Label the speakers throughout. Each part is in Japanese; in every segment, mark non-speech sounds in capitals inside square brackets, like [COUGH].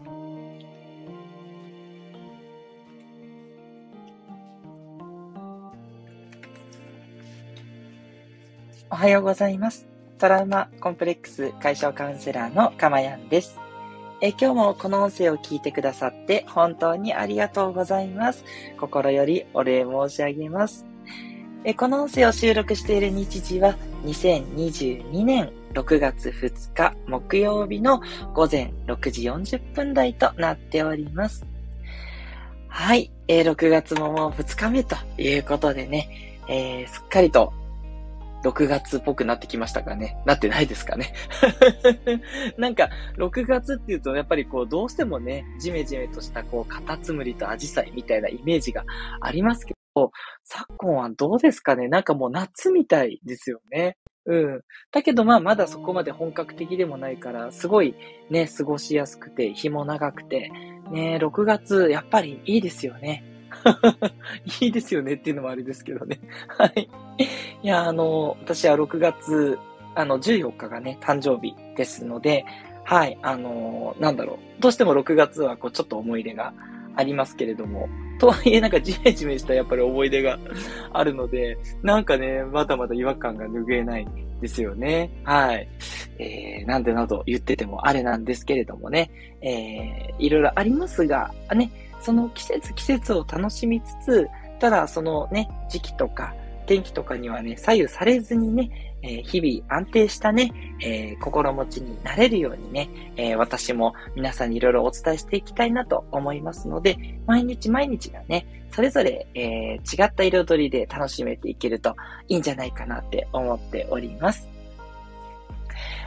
Speaker 1: おはようございます。トラウマコンプレックス解消カウンセラーのかまやんです。え今日もこの音声を聞いてくださって本当にありがとうございます。心よりお礼申し上げます。えこの音声を収録している日時は2022年6月2日木曜日の午前6時40分台となっております。はい、えー、6月ももう2日目ということでね、えー、すっかりと6月っぽくなってきましたかね。なってないですかね。[LAUGHS] なんか、6月っていうと、やっぱりこう、どうしてもね、ジメジメとしたこう、カタツムリとアジサイみたいなイメージがありますけど、昨今はどうですかね。なんかもう夏みたいですよね。うん。だけどまあまだそこまで本格的でもないから、すごいね、過ごしやすくて、日も長くて、ね、6月やっぱりいいですよね。[LAUGHS] いいですよねっていうのもあれですけどね。[LAUGHS] はい。いや、あの、私は6月、あの、14日がね、誕生日ですので、はい、あの、なんだろう。どうしても6月は、こう、ちょっと思い出がありますけれども、とはいえ、なんかジメジメしたやっぱり思い出があるので、なんかね、まだまだ違和感が拭えないですよね。はい。えー、なんでなど言っててもあれなんですけれどもね、えー、いろいろありますが、ね、その季節季節を楽しみつつ、ただそのね、時期とか天気とかにはね、左右されずにね、えー、日々安定したね、えー、心持ちになれるようにね、えー、私も皆さんにいろいろお伝えしていきたいなと思いますので、毎日毎日がね、それぞれ、え違った彩りで楽しめていけるといいんじゃないかなって思っております。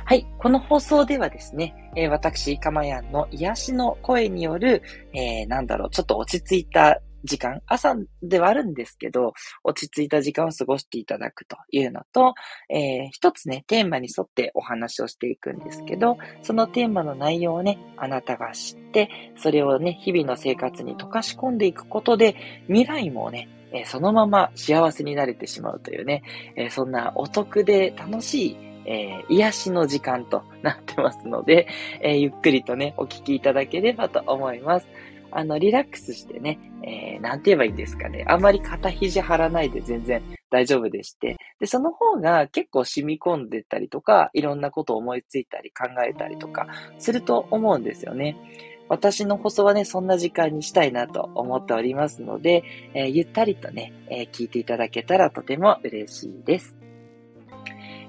Speaker 1: はい。この放送ではですね、えー、私、かまやんの癒しの声による、えー、なんだろう、ちょっと落ち着いた時間、朝ではあるんですけど、落ち着いた時間を過ごしていただくというのと、えー、一つね、テーマに沿ってお話をしていくんですけど、そのテーマの内容をね、あなたが知って、それをね、日々の生活に溶かし込んでいくことで、未来もね、えそのまま幸せになれてしまうというね、えそんなお得で楽しいえー、癒しの時間となってますので、えー、ゆっくりとね、お聞きいただければと思います。あの、リラックスしてね、えー、なんて言えばいいんですかね。あんまり肩肘張らないで全然大丈夫でして。で、その方が結構染み込んでたりとか、いろんなことを思いついたり考えたりとかすると思うんですよね。私の放送はね、そんな時間にしたいなと思っておりますので、えー、ゆったりとね、えー、聞いていただけたらとても嬉しいです。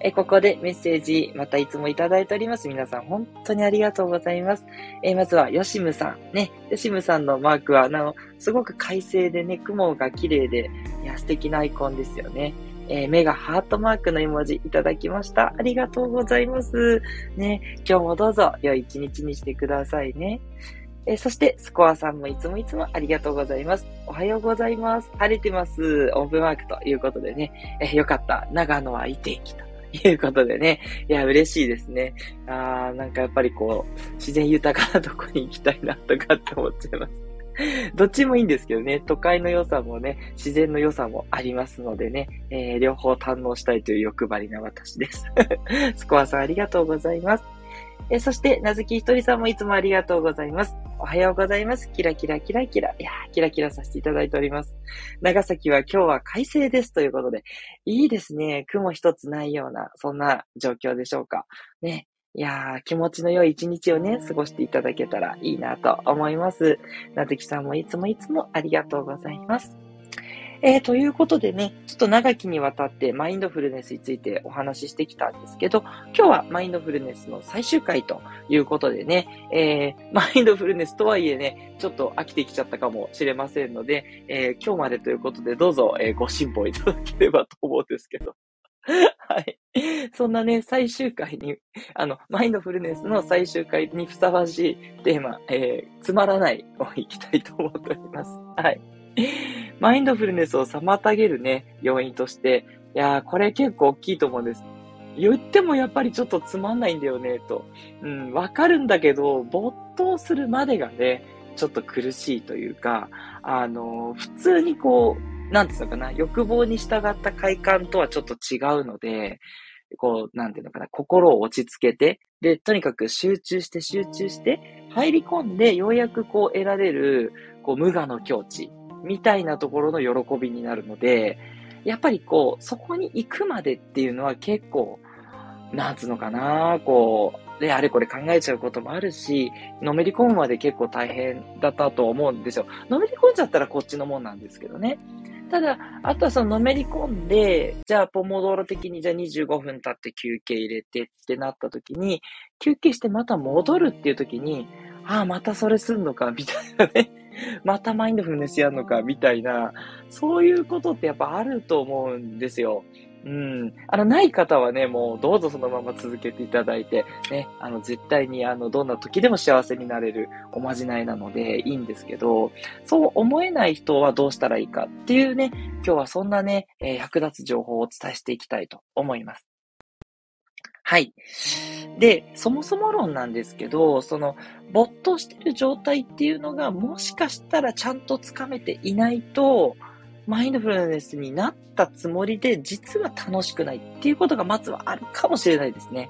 Speaker 1: えここでメッセージ、またいつもいただいております。皆さん、本当にありがとうございます。えまずは、ヨシムさん。ね、ヨシムさんのマークは、あの、すごく快晴でね、雲が綺麗で、いや、素敵なアイコンですよね。えー、目がハートマークの絵文字いただきました。ありがとうございます。ね、今日もどうぞ良い一日にしてくださいね。えー、そして、スコアさんもいつもいつもありがとうございます。おはようございます。晴れてます。オープンマークということでね、えー、よかった。長野はいい天気と [LAUGHS] いうことでね。いや、嬉しいですね。あー、なんかやっぱりこう、自然豊かなとこに行きたいなとかって思っちゃいます。[LAUGHS] どっちもいいんですけどね、都会の良さもね、自然の良さもありますのでね、えー、両方堪能したいという欲張りな私です。[LAUGHS] スコアさんありがとうございます。えそして、なずきひとりさんもいつもありがとうございます。おはようございます。キラキラキラキラ。いやー、キラキラさせていただいております。長崎は今日は快晴ですということで、いいですね。雲一つないような、そんな状況でしょうか。ね。いやー、気持ちの良い一日をね、過ごしていただけたらいいなと思います。なずきさんもいつもいつもありがとうございます。えー、ということでね、ちょっと長きにわたってマインドフルネスについてお話ししてきたんですけど、今日はマインドフルネスの最終回ということでね、えー、マインドフルネスとはいえね、ちょっと飽きてきちゃったかもしれませんので、えー、今日までということでどうぞ、えご辛抱いただければと思うんですけど。[LAUGHS] はい。そんなね、最終回に、あの、マインドフルネスの最終回にふさわしいテーマ、えー、つまらないをいきたいと思っております。はい。マインドフルネスを妨げるね、要因として、いやー、これ結構大きいと思うんです。言ってもやっぱりちょっとつまんないんだよね、と。うん、わかるんだけど、没頭するまでがね、ちょっと苦しいというか、あの、普通にこう、なんていうのかな、欲望に従った快感とはちょっと違うので、こう、なんていうのかな、心を落ち着けて、で、とにかく集中して集中して、入り込んでようやくこう得られる、こう無我の境地みたいなところの喜びになるので、やっぱりこう、そこに行くまでっていうのは結構、なんつうのかな、こう、で、あれこれ考えちゃうこともあるし、のめり込むまで結構大変だったと思うんですよ。のめり込んじゃったらこっちのもんなんですけどね。ただ、あとはそののめり込んで、じゃあポモドーロ的にじゃあ25分経って休憩入れてってなった時に、休憩してまた戻るっていう時に、ああ、またそれすんのか、みたいなね。またマインドフルネスやんのか、みたいな、そういうことってやっぱあると思うんですよ。うん。あの、ない方はね、もうどうぞそのまま続けていただいて、ね、あの、絶対にあの、どんな時でも幸せになれるおまじないなのでいいんですけど、そう思えない人はどうしたらいいかっていうね、今日はそんなね、えー、役立つ情報をお伝えしていきたいと思います。はい。で、そもそも論なんですけど、その、没頭してる状態っていうのが、もしかしたらちゃんとつかめていないと、マインドフルネスになったつもりで、実は楽しくないっていうことがまずはあるかもしれないですね。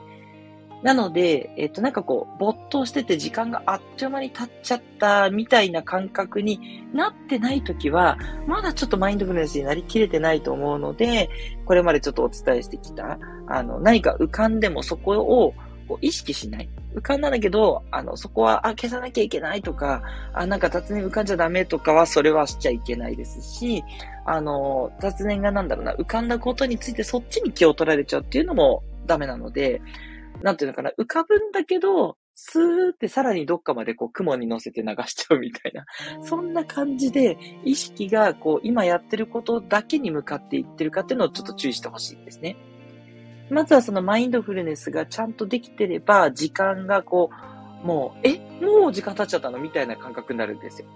Speaker 1: なので、えっと、なんかこう、没頭してて時間があっちゅう間に経っちゃったみたいな感覚になってないときは、まだちょっとマインドフルネスになりきれてないと思うので、これまでちょっとお伝えしてきた、あの、何か浮かんでもそこをこう意識しない。浮かんだんだけど、あの、そこは、あ、消さなきゃいけないとか、あ、なんか雑念浮かんじゃダメとかは、それはしちゃいけないですし、あの、雑念がなんだろうな、浮かんだことについてそっちに気を取られちゃうっていうのもダメなので、なんていうのかな、浮かぶんだけど、スーってさらにどっかまでこう雲に乗せて流しちゃうみたいな、そんな感じで意識がこう今やってることだけに向かっていってるかっていうのをちょっと注意してほしいんですね。まずはそのマインドフルネスがちゃんとできてれば、時間がこう、もう、え、もう時間経っちゃったのみたいな感覚になるんですよ。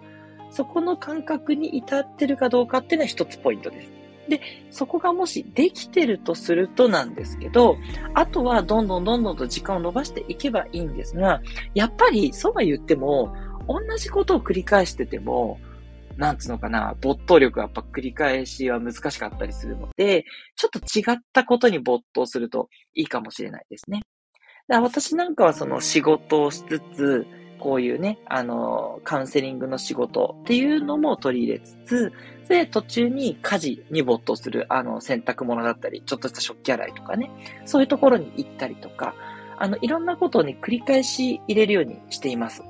Speaker 1: そこの感覚に至ってるかどうかっていうのは一つポイントです。で、そこがもしできてるとするとなんですけど、あとはどんどんどんどんと時間を伸ばしていけばいいんですが、やっぱりそうは言っても、同じことを繰り返してても、なんつうのかな、没頭力がやっぱ繰り返しは難しかったりするので、ちょっと違ったことに没頭するといいかもしれないですね。私なんかはその仕事をしつつ、こういうね、あの、カウンセリングの仕事っていうのも取り入れつつ、で、途中に家事に没頭する、あの、洗濯物だったり、ちょっとした食器洗いとかね、そういうところに行ったりとか、あの、いろんなことをね、繰り返し入れるようにしています。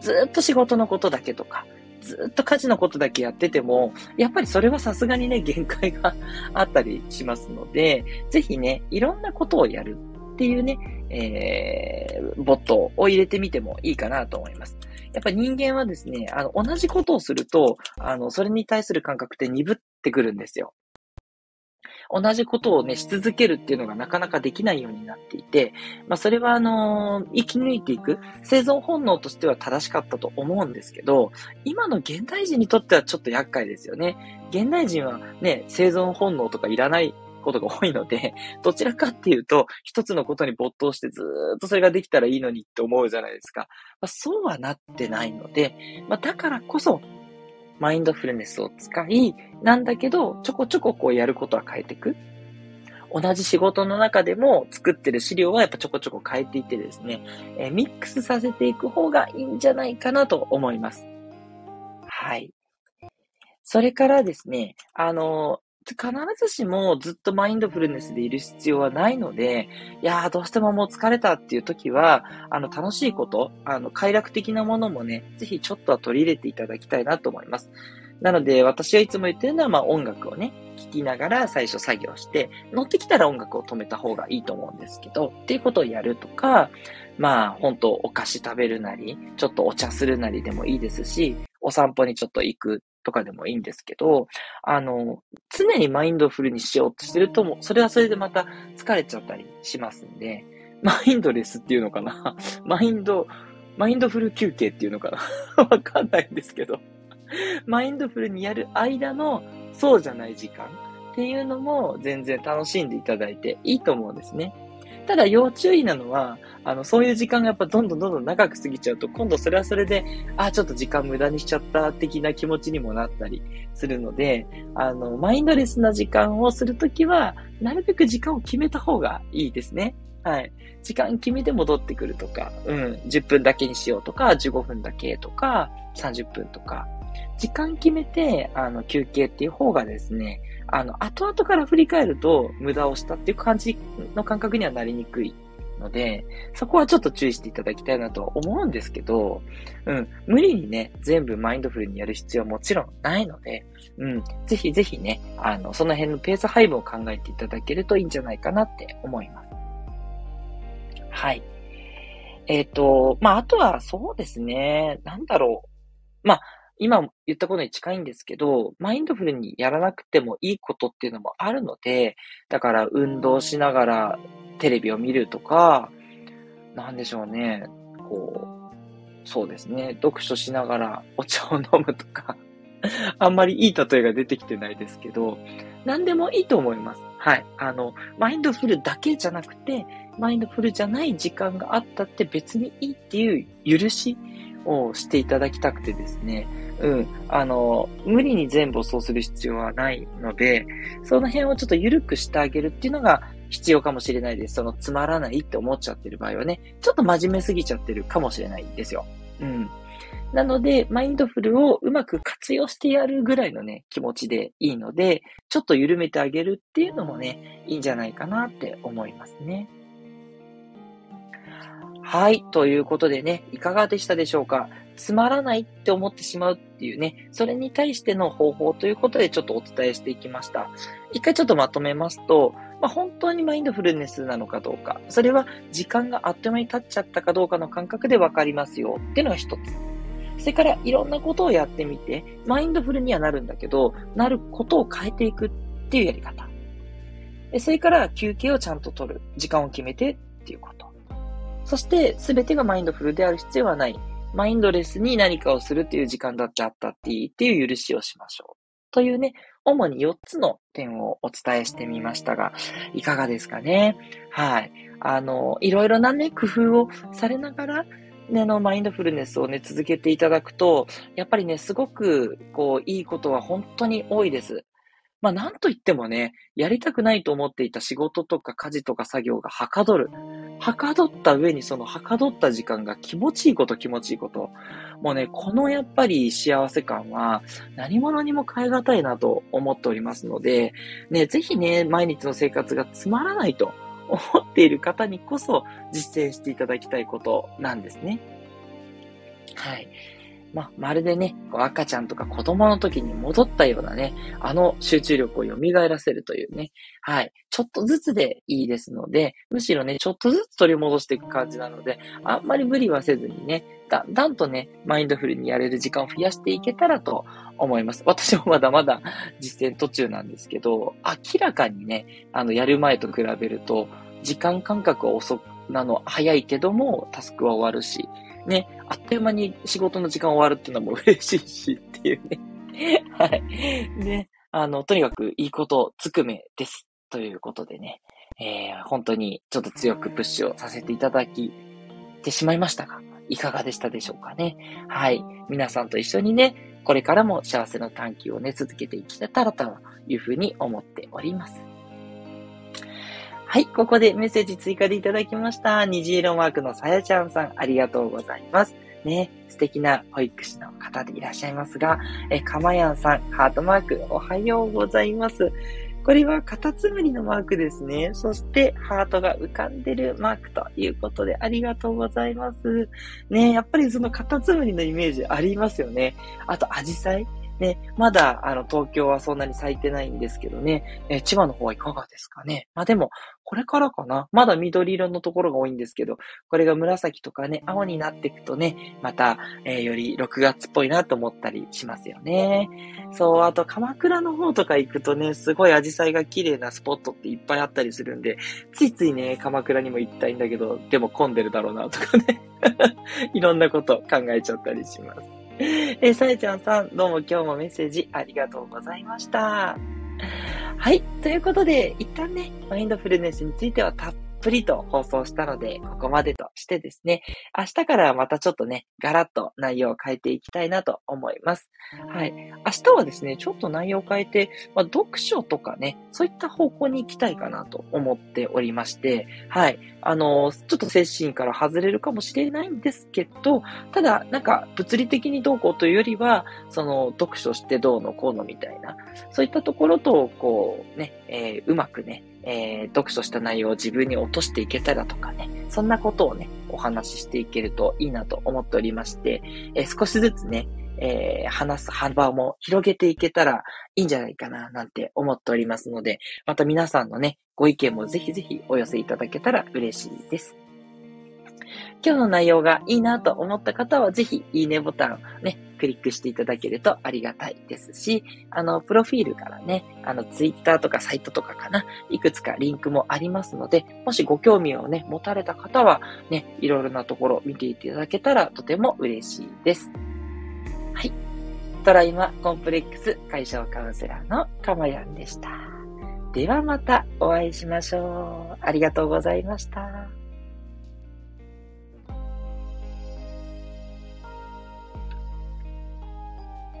Speaker 1: ずっと仕事のことだけとか、ずっと家事のことだけやってても、やっぱりそれはさすがにね、限界があったりしますので、ぜひね、いろんなことをやるっっていうね、えー、ボットを入れてみてもいいかなと思います。やっぱ人間はですね、あの、同じことをすると、あの、それに対する感覚って鈍ってくるんですよ。同じことをね、し続けるっていうのがなかなかできないようになっていて、まあ、それはあのー、生き抜いていく生存本能としては正しかったと思うんですけど、今の現代人にとってはちょっと厄介ですよね。現代人はね、生存本能とかいらないことが多いので、[LAUGHS] どちらかっていうと、一つのことに没頭してずーっとそれができたらいいのにって思うじゃないですか。まあ、そうはなってないので、まあ、だからこそ、マインドフルネスを使い、なんだけど、ちょこちょここうやることは変えていく。同じ仕事の中でも作ってる資料はやっぱちょこちょこ変えていってですね、えー、ミックスさせていく方がいいんじゃないかなと思います。はい。それからですね、あの、必ずしもずっとマインドフルネスでいる必要はないので、いやーどうしてももう疲れたっていう時は、あの楽しいこと、あの快楽的なものもね、ぜひちょっとは取り入れていただきたいなと思います。なので私はいつも言ってるのは、まあ音楽をね、聴きながら最初作業して、乗ってきたら音楽を止めた方がいいと思うんですけど、っていうことをやるとか、まあ本当お菓子食べるなり、ちょっとお茶するなりでもいいですし、お散歩にちょっと行くとかでもいいんですけど、あの、常にマインドフルにしようとしてると、もそれはそれでまた疲れちゃったりしますんで、マインドレスっていうのかな？[LAUGHS] マインド、マインドフル休憩っていうのかな？[LAUGHS] わかんないんですけど、マインドフルにやる間のそうじゃない時間っていうのも全然楽しんでいただいていいと思うんですね。ただ要注意なのは、あの、そういう時間がやっぱどんどんどんどん長く過ぎちゃうと、今度それはそれで、あ、ちょっと時間無駄にしちゃった的な気持ちにもなったりするので、あの、マインドレスな時間をするときは、なるべく時間を決めた方がいいですね。はい。時間決めて戻ってくるとか、うん、10分だけにしようとか、15分だけとか、30分とか、時間決めて、あの、休憩っていう方がですね、あの、後々から振り返ると、無駄をしたっていう感じの感覚にはなりにくいので、そこはちょっと注意していただきたいなと思うんですけど、うん、無理にね、全部マインドフルにやる必要はもちろんないので、うん、ぜひぜひね、あの、その辺のペース配分を考えていただけるといいんじゃないかなって思います。はい。えっ、ー、と、まあ、あとはそうですね、なんだろう。まあ、今言ったことに近いんですけど、マインドフルにやらなくてもいいことっていうのもあるので、だから運動しながらテレビを見るとか、なんでしょうね、こう、そうですね、読書しながらお茶を飲むとか [LAUGHS] あんまりいい例えが出てきてないですけど、何でもいいと思います。はい。あの、マインドフルだけじゃなくて、マインドフルじゃない時間があったって別にいいっていう許しをしていただきたくてですね。うん。あの、無理に全部をそうする必要はないので、その辺をちょっと緩くしてあげるっていうのが必要かもしれないです。そのつまらないって思っちゃってる場合はね、ちょっと真面目すぎちゃってるかもしれないんですよ。うん。なので、マインドフルをうまく活用してやるぐらいのね、気持ちでいいので、ちょっと緩めてあげるっていうのもね、いいんじゃないかなって思いますね。はい。ということでね、いかがでしたでしょうか？つまらないって思ってしまうっていうね、それに対しての方法ということでちょっとお伝えしていきました。一回ちょっとまとめますと、まあ、本当にマインドフルネスなのかどうか、それは時間があっという間に経っちゃったかどうかの感覚でわかりますよっていうのが一つ。それからいろんなことをやってみて、マインドフルにはなるんだけど、なることを変えていくっていうやり方。それから休憩をちゃんと取る。時間を決めてっていうこと。そして、すべてがマインドフルである必要はない。マインドレスに何かをするっていう時間だってあったっていいっていう許しをしましょう。というね、主に4つの点をお伝えしてみましたが、いかがですかね？はい。あの、いろいろなね、工夫をされながら、ね、の、マインドフルネスをね、続けていただくと、やっぱりね、すごく、こう、いいことは本当に多いです。まあ、なんと言ってもね、やりたくないと思っていた仕事とか家事とか作業がはかどる。はかどった上にそのはかどった時間が気持ちいいこと気持ちいいこと。もうね、このやっぱり幸せ感は何者にも変え難いなと思っておりますので、ね、ぜひね、毎日の生活がつまらないと思っている方にこそ実践していただきたいことなんですね。はい。ままるでね、こう赤ちゃんとか子供の時に戻ったようなね、あの集中力を蘇らせるというね、はい。ちょっとずつでいいですので、むしろね、ちょっとずつ取り戻していく感じなので、あんまり無理はせずにね、だんだんとね、マインドフルにやれる時間を増やしていけたらと思います。私もまだまだ実践途中なんですけど、明らかにね、あの、やる前と比べると、時間感覚は遅く、なの、早いけども、タスクは終わるし、ね、あっという間に仕事の時間終わるっていうのも嬉しいしっていうね。[LAUGHS] はい。ね、あの、とにかくいいことつくめです。ということでね、えー、本当にちょっと強くプッシュをさせていただきてしまいましたが、いかがでしたでしょうかね。はい。皆さんと一緒にね、これからも幸せの探求をね、続けていけたらというふうに思っております。はい、ここでメッセージ追加でいただきました。虹色マークのさやちゃんさん、ありがとうございます。ね、素敵な保育士の方でいらっしゃいますが、え、かまやんさん、ハートマーク、おはようございます。これはカタツムリのマークですね。そして、ハートが浮かんでるマークということで、ありがとうございます。ねやっぱりそのカタツムリのイメージありますよね。あと、アジサイね、まだ、あの、東京はそんなに咲いてないんですけどね、え千葉の方はいかがですかね。まあでも、これからかな？まだ緑色のところが多いんですけど、これが紫とかね、青になっていくとね、また、えー、より6月っぽいなと思ったりしますよね。そう、あと鎌倉の方とか行くとね、すごい紫陽花が綺麗なスポットっていっぱいあったりするんで、ついついね、鎌倉にも行きたいんだけど、でも混んでるだろうなとかね。[LAUGHS] いろんなこと考えちゃったりします。えさやちゃんさん、どうも今日もメッセージありがとうございました。はい。ということで、一旦ね、マインドフルネスについてはたっぷりと放送したので、ここまでとしてですね、明日からまたちょっとね、ガラッと内容を変えていきたいなと思います。はい。明日はですね、ちょっと内容を変えて、まあ、読書とかね、そういった方向に行きたいかなと思っておりまして、はい。あの、ちょっと精神から外れるかもしれないんですけど、ただ、なんか、物理的にどうこうというよりは、その、読書してどうのこうのみたいな、そういったところと、こう、ね、えー、うまくね、えー、読書した内容を自分に落としていけたらとかね、そんなことをね、お話ししていけるといいなと思っておりまして、えー、少しずつね、えー、話す幅も広げていけたらいいんじゃないかな、なんて思っておりますので、また皆さんのね、ご意見もぜひぜひお寄せいただけたら嬉しいです。今日の内容がいいなと思った方は、ぜひ、いいねボタンね、クリックしていただけるとありがたいですし、あの、プロフィールからね、あの、ツイッターとかサイトとかかな、いくつかリンクもありますので、もしご興味をね、持たれた方は、ね、いろいろなところ見ていただけたらとても嬉しいです。はい。トライマコンプレックス解消カウンセラーのかまやんでした。ではまたお会いしましょう。ありがとうございました。